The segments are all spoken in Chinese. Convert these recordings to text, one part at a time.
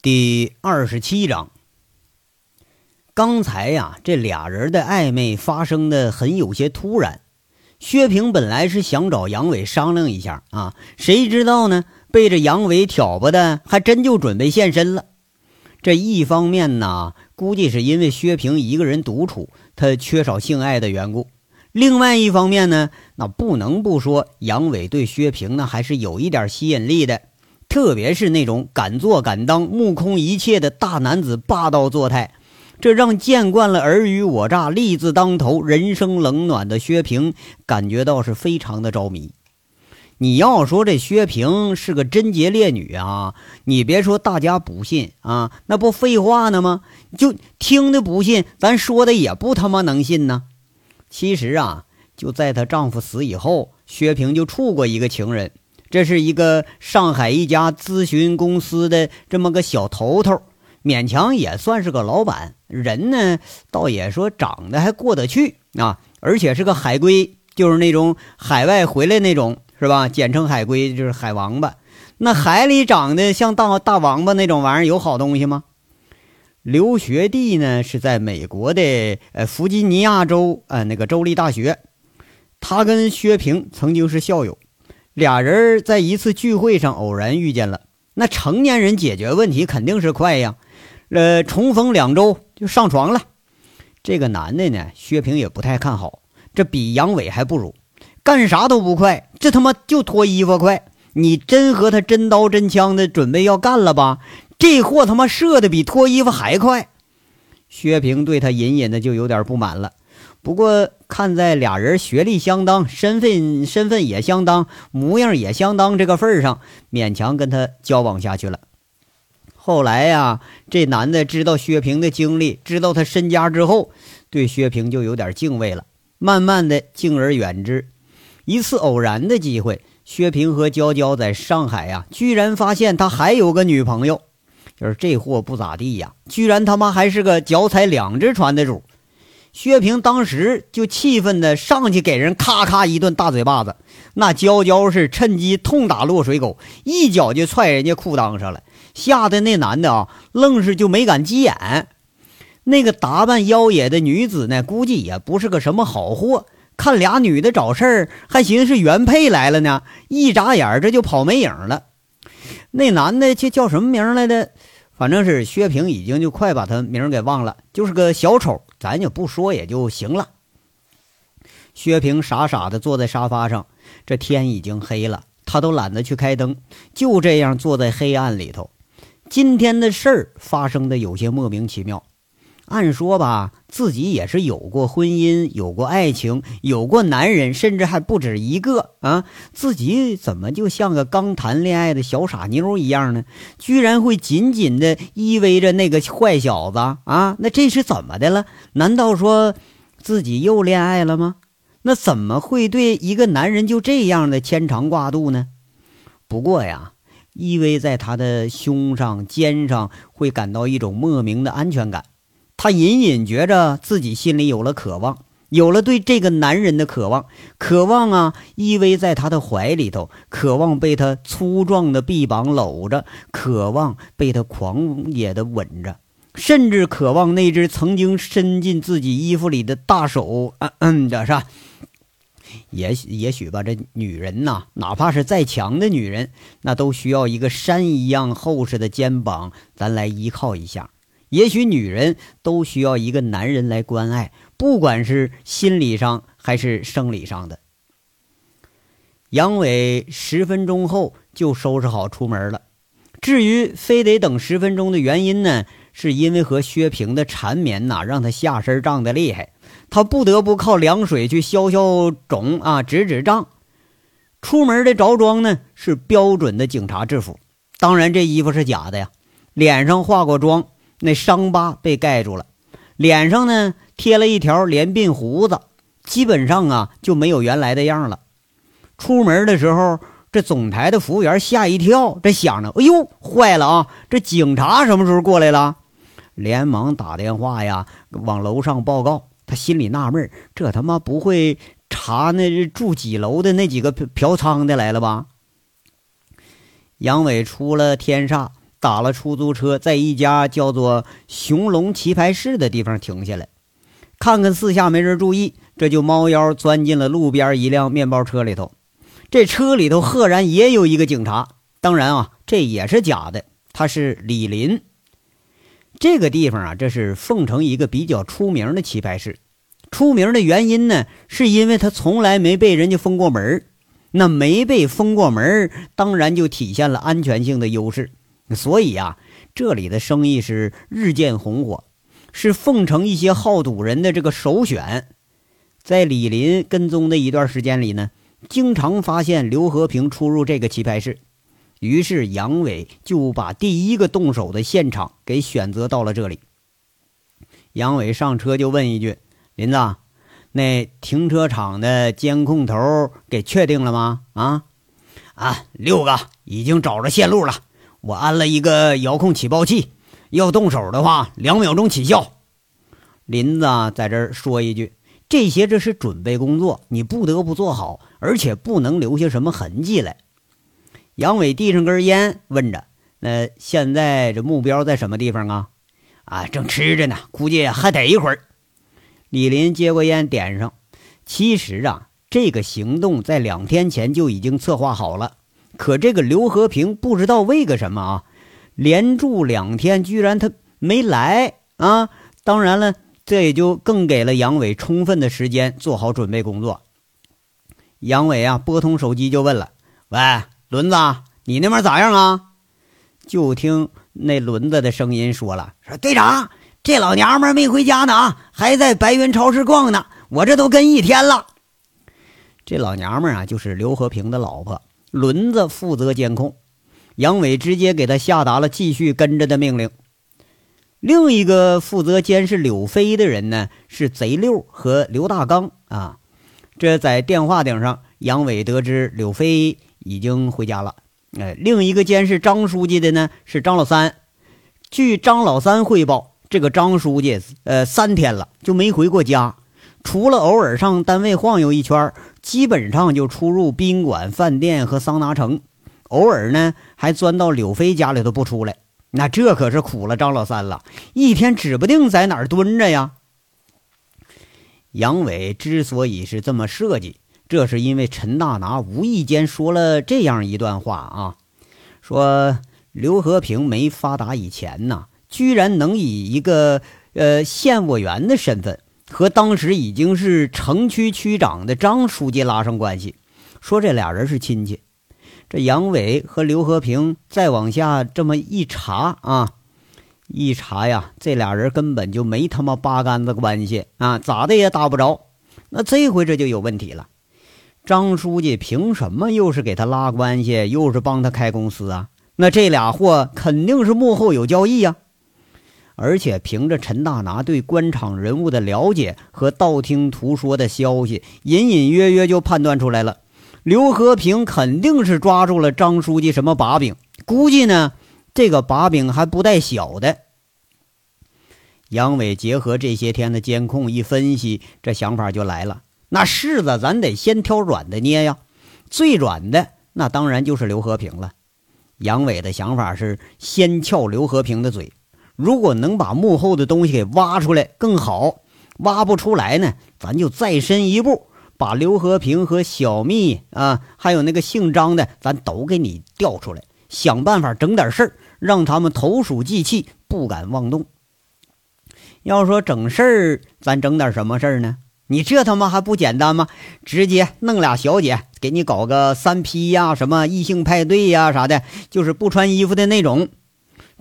第二十七章。刚才呀，这俩人的暧昧发生的很有些突然。薛平本来是想找杨伟商量一下啊，谁知道呢？被这杨伟挑拨的，还真就准备现身了。这一方面呢，估计是因为薛平一个人独处，他缺少性爱的缘故；另外一方面呢，那不能不说杨伟对薛平呢还是有一点吸引力的。特别是那种敢做敢当、目空一切的大男子霸道作态，这让见惯了尔虞我诈、利字当头、人生冷暖的薛平感觉到是非常的着迷。你要说这薛平是个贞洁烈女啊，你别说大家不信啊，那不废话呢吗？就听的不信，咱说的也不他妈能信呢。其实啊，就在她丈夫死以后，薛平就处过一个情人。这是一个上海一家咨询公司的这么个小头头，勉强也算是个老板。人呢，倒也说长得还过得去啊，而且是个海归，就是那种海外回来那种，是吧？简称海归，就是海王八。那海里长得像大大王八那种玩意儿，有好东西吗？留学地呢是在美国的呃弗吉尼亚州呃那个州立大学。他跟薛平曾经是校友。俩人在一次聚会上偶然遇见了，那成年人解决问题肯定是快呀，呃，重逢两周就上床了。这个男的呢，薛平也不太看好，这比杨伟还不如，干啥都不快，这他妈就脱衣服快。你真和他真刀真枪的准备要干了吧？这货他妈射的比脱衣服还快。薛平对他隐隐的就有点不满了。不过看在俩人学历相当、身份身份也相当、模样也相当这个份上，勉强跟他交往下去了。后来呀，这男的知道薛平的经历，知道他身家之后，对薛平就有点敬畏了，慢慢的敬而远之。一次偶然的机会，薛平和娇娇在上海呀，居然发现他还有个女朋友，就是这货不咋地呀，居然他妈还是个脚踩两只船的主。薛平当时就气愤的上去给人咔咔一顿大嘴巴子，那娇娇是趁机痛打落水狗，一脚就踹人家裤裆上了，吓得那男的啊愣是就没敢急眼。那个打扮妖冶的女子呢，估计也不是个什么好货，看俩女的找事儿，还寻思是原配来了呢，一眨眼这就跑没影了。那男的这叫什么名来的？反正是薛平已经就快把他名给忘了，就是个小丑。咱就不说也就行了。薛平傻傻的坐在沙发上，这天已经黑了，他都懒得去开灯，就这样坐在黑暗里头。今天的事儿发生的有些莫名其妙。按说吧，自己也是有过婚姻，有过爱情，有过男人，甚至还不止一个啊！自己怎么就像个刚谈恋爱的小傻妞一样呢？居然会紧紧的依偎着那个坏小子啊！那这是怎么的了？难道说自己又恋爱了吗？那怎么会对一个男人就这样的牵肠挂肚呢？不过呀，依偎在他的胸上、肩上，会感到一种莫名的安全感。他隐隐觉着自己心里有了渴望，有了对这个男人的渴望，渴望啊，依偎在他的怀里头，渴望被他粗壮的臂膀搂着，渴望被他狂野的吻着，甚至渴望那只曾经伸进自己衣服里的大手。嗯嗯的是吧？也许也许吧，这女人呐，哪怕是再强的女人，那都需要一个山一样厚实的肩膀，咱来依靠一下。也许女人都需要一个男人来关爱，不管是心理上还是生理上的。杨伟十分钟后就收拾好出门了。至于非得等十分钟的原因呢，是因为和薛平的缠绵呐，让他下身胀得厉害，他不得不靠凉水去消消肿啊，止止胀。出门的着装呢是标准的警察制服，当然这衣服是假的呀，脸上化过妆。那伤疤被盖住了，脸上呢贴了一条连鬓胡子，基本上啊就没有原来的样了。出门的时候，这总台的服务员吓一跳，这想着：“哎呦，坏了啊！这警察什么时候过来了？”连忙打电话呀，往楼上报告。他心里纳闷：这他妈不会查那住几楼的那几个嫖嫖娼的来了吧？杨伟出了天煞。打了出租车，在一家叫做“雄龙棋牌室”的地方停下来，看看四下没人注意，这就猫腰钻进了路边一辆面包车里头。这车里头赫然也有一个警察，当然啊，这也是假的，他是李林。这个地方啊，这是凤城一个比较出名的棋牌室。出名的原因呢，是因为他从来没被人家封过门那没被封过门当然就体现了安全性的优势。所以呀，这里的生意是日渐红火，是凤城一些好赌人的这个首选。在李林跟踪的一段时间里呢，经常发现刘和平出入这个棋牌室，于是杨伟就把第一个动手的现场给选择到了这里。杨伟上车就问一句：“林子，那停车场的监控头给确定了吗？”啊，啊，六个已经找着线路了。我安了一个遥控起爆器，要动手的话，两秒钟起效。林子在这儿说一句：“这些这是准备工作，你不得不做好，而且不能留下什么痕迹来。”杨伟递上根烟，问着：“那现在这目标在什么地方啊？”“啊，正吃着呢，估计还得一会儿。”李林接过烟，点上。其实啊，这个行动在两天前就已经策划好了。可这个刘和平不知道为个什么啊，连住两天，居然他没来啊！当然了，这也就更给了杨伟充分的时间做好准备工作。杨伟啊，拨通手机就问了：“喂，轮子，你那边咋样啊？”就听那轮子的声音说了：“说队长，这老娘们没回家呢啊，还在白云超市逛呢。我这都跟一天了。这老娘们啊，就是刘和平的老婆。”轮子负责监控，杨伟直接给他下达了继续跟着的命令。另一个负责监视柳飞的人呢，是贼六和刘大刚啊。这在电话顶上，杨伟得知柳飞已经回家了。哎，另一个监视张书记的呢是张老三。据张老三汇报，这个张书记呃三天了就没回过家。除了偶尔上单位晃悠一圈，基本上就出入宾馆、饭店和桑拿城，偶尔呢还钻到柳飞家里头不出来。那这可是苦了张老三了，一天指不定在哪儿蹲着呀。杨伟之所以是这么设计，这是因为陈大拿无意间说了这样一段话啊，说刘和平没发达以前呢，居然能以一个呃县委员的身份。和当时已经是城区区长的张书记拉上关系，说这俩人是亲戚。这杨伟和刘和平再往下这么一查啊，一查呀，这俩人根本就没他妈八竿子关系啊，咋的也打不着。那这回这就有问题了，张书记凭什么又是给他拉关系，又是帮他开公司啊？那这俩货肯定是幕后有交易呀。而且凭着陈大拿对官场人物的了解和道听途说的消息，隐隐约约就判断出来了，刘和平肯定是抓住了张书记什么把柄，估计呢，这个把柄还不带小的。杨伟结合这些天的监控一分析，这想法就来了：那柿子咱得先挑软的捏呀，最软的那当然就是刘和平了。杨伟的想法是先撬刘和平的嘴。如果能把幕后的东西给挖出来更好，挖不出来呢，咱就再深一步，把刘和平和小蜜啊，还有那个姓张的，咱都给你调出来，想办法整点事儿，让他们投鼠忌器，不敢妄动。要说整事儿，咱整点什么事儿呢？你这他妈还不简单吗？直接弄俩小姐给你搞个三 P 呀，什么异性派对呀啥的，就是不穿衣服的那种。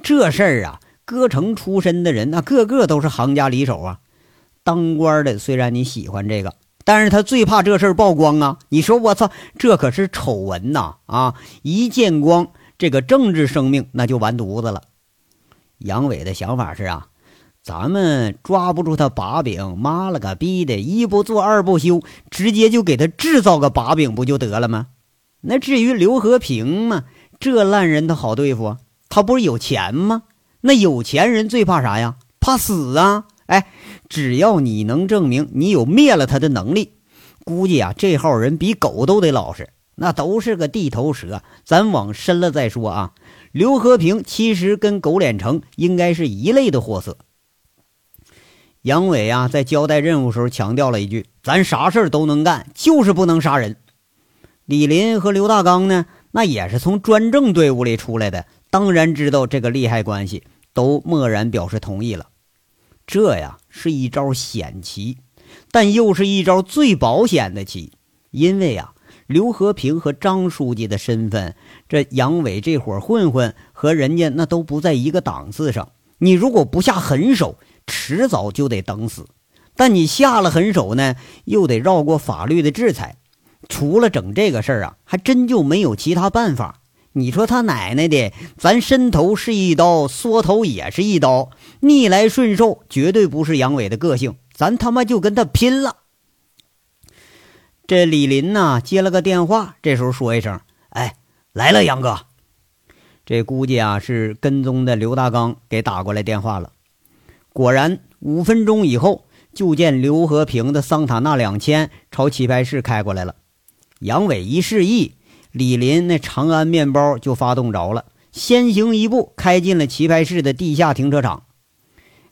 这事儿啊。歌城出身的人，那个个都是行家里手啊。当官的虽然你喜欢这个，但是他最怕这事儿曝光啊。你说我操，这可是丑闻呐！啊，一见光，这个政治生命那就完犊子了。杨伟的想法是啊，咱们抓不住他把柄，妈了个逼的，一不做二不休，直接就给他制造个把柄不就得了吗？那至于刘和平嘛，这烂人他好对付啊，他不是有钱吗？那有钱人最怕啥呀？怕死啊！哎，只要你能证明你有灭了他的能力，估计啊，这号人比狗都得老实。那都是个地头蛇。咱往深了再说啊。刘和平其实跟狗脸成应该是一类的货色。杨伟啊，在交代任务时候强调了一句：“咱啥事儿都能干，就是不能杀人。”李林和刘大刚呢，那也是从专政队伍里出来的，当然知道这个利害关系，都默然表示同意了。这呀，是一招险棋，但又是一招最保险的棋，因为啊，刘和平和张书记的身份，这杨伟这伙混混和人家那都不在一个档次上。你如果不下狠手，迟早就得等死，但你下了狠手呢，又得绕过法律的制裁。除了整这个事儿啊，还真就没有其他办法。你说他奶奶的，咱伸头是一刀，缩头也是一刀，逆来顺受绝对不是杨伟的个性。咱他妈就跟他拼了！这李林呐，接了个电话，这时候说一声：“哎，来了，杨哥。”这估计啊，是跟踪的刘大刚给打过来电话了。果然，五分钟以后，就见刘和平的桑塔纳两千朝棋牌室开过来了。杨伟一示意，李林那长安面包就发动着了，先行一步开进了棋牌室的地下停车场。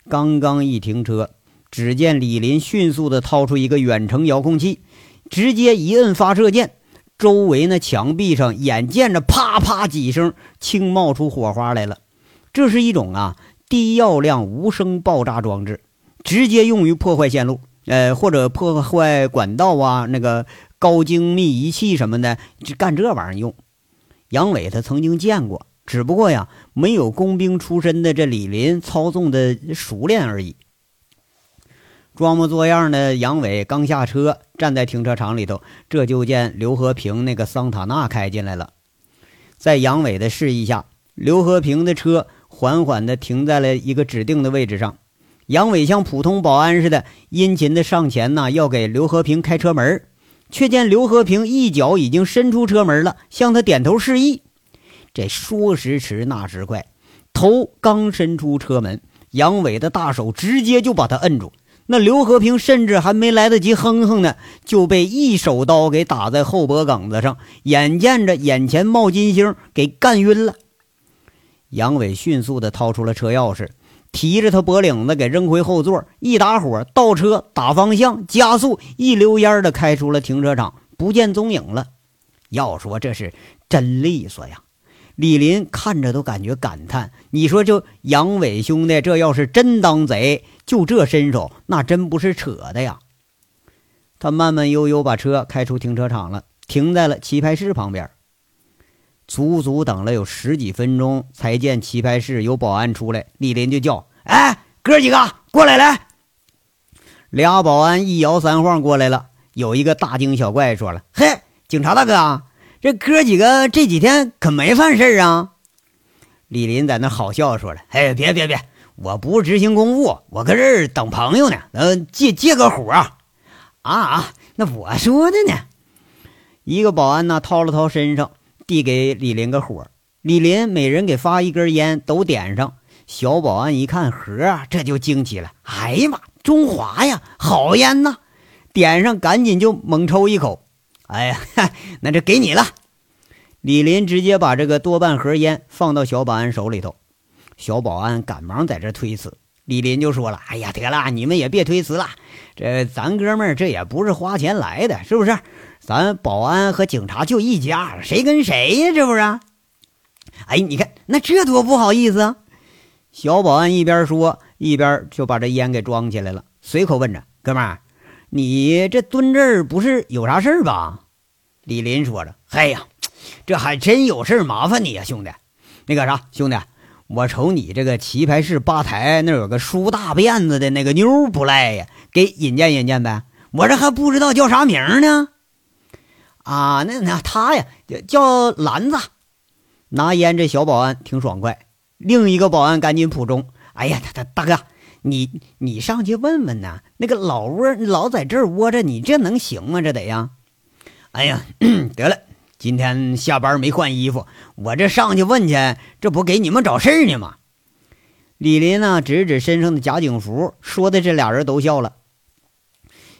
刚刚一停车，只见李林迅速地掏出一个远程遥控器，直接一摁发射键，周围那墙壁上眼见着啪啪几声，轻冒出火花来了。这是一种啊。低药量无声爆炸装置，直接用于破坏线路，呃，或者破坏管道啊，那个高精密仪器什么的，就干这玩意儿用。杨伟他曾经见过，只不过呀，没有工兵出身的这李林操纵的熟练而已。装模作样的杨伟刚下车，站在停车场里头，这就见刘和平那个桑塔纳开进来了。在杨伟的示意下，刘和平的车。缓缓地停在了一个指定的位置上，杨伟像普通保安似的殷勤地上前呐，要给刘和平开车门，却见刘和平一脚已经伸出车门了，向他点头示意。这说时迟，那时快，头刚伸出车门，杨伟的大手直接就把他摁住。那刘和平甚至还没来得及哼哼呢，就被一手刀给打在后脖梗子上，眼见着眼前冒金星，给干晕了。杨伟迅速地掏出了车钥匙，提着他脖领子给扔回后座，一打火，倒车，打方向，加速，一溜烟的开出了停车场，不见踪影了。要说这是真利索呀！李林看着都感觉感叹：“你说这杨伟兄弟，这要是真当贼，就这身手，那真不是扯的呀！”他慢慢悠悠把车开出停车场了，停在了棋牌室旁边。足足等了有十几分钟，才见棋牌室有保安出来。李林就叫：“哎，哥几个过来来！”俩保安一摇三晃过来了。有一个大惊小怪说了：“嘿，警察大哥，这哥几个这几天可没犯事啊？”李林在那好笑说了：“哎，别别别，我不是执行公务，我搁这儿等朋友呢，嗯，借借个火啊啊！那我说的呢。”一个保安呢掏了掏身上。递给李林个火，李林每人给发一根烟，都点上。小保安一看盒，这就惊奇了：“哎呀妈，中华呀，好烟呐！”点上，赶紧就猛抽一口。哎呀，那这给你了。李林直接把这个多半盒烟放到小保安手里头。小保安赶忙在这推辞，李林就说了：“哎呀，得了，你们也别推辞了，这咱哥们儿这也不是花钱来的，是不是？”咱保安和警察就一家，谁跟谁呀？这不是？哎，你看那这多不好意思啊！小保安一边说，一边就把这烟给装起来了，随口问着：“哥们儿，你这蹲这儿不是有啥事儿吧？”李林说着：“哎呀，这还真有事儿麻烦你呀，兄弟。那个啥，兄弟，我瞅你这个棋牌室吧台那有个梳大辫子的那个妞不赖呀，给引荐引荐呗。我这还不知道叫啥名呢。”啊，那那他呀，叫篮子，拿烟。这小保安挺爽快。另一个保安赶紧补充：“哎呀，他他大哥，你你上去问问呐，那个老窝老在这窝着，你这能行吗？这得呀。”哎呀，得了，今天下班没换衣服，我这上去问去，这不给你们找事儿呢吗？李林呢，指指身上的假警服，说的这俩人都笑了。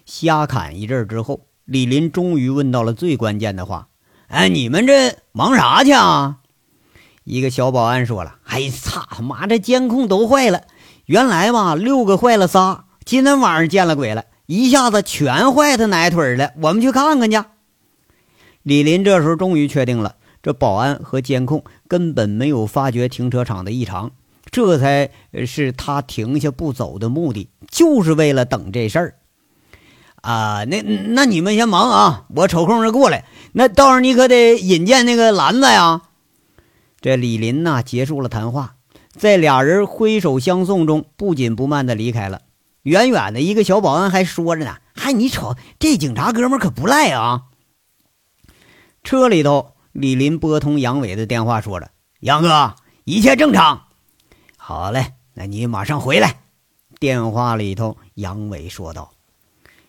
瞎侃一阵之后。李林终于问到了最关键的话：“哎，你们这忙啥去啊？”一个小保安说了：“哎，操他妈，这监控都坏了！原来嘛，六个坏了仨，今天晚上见了鬼了，一下子全坏他奶腿了。我们去看看去。”李林这时候终于确定了，这保安和监控根本没有发觉停车场的异常，这才是他停下不走的目的，就是为了等这事儿。啊，那那你们先忙啊，我抽空就过来。那到时候你可得引荐那个篮子呀。这李林呐，结束了谈话，在俩人挥手相送中，不紧不慢的离开了。远远的一个小保安还说着呢：“嗨，你瞅这警察哥们可不赖啊。”车里头，李林拨通杨伟的电话，说着：“杨哥，一切正常。”好嘞，那你马上回来。电话里头，杨伟说道。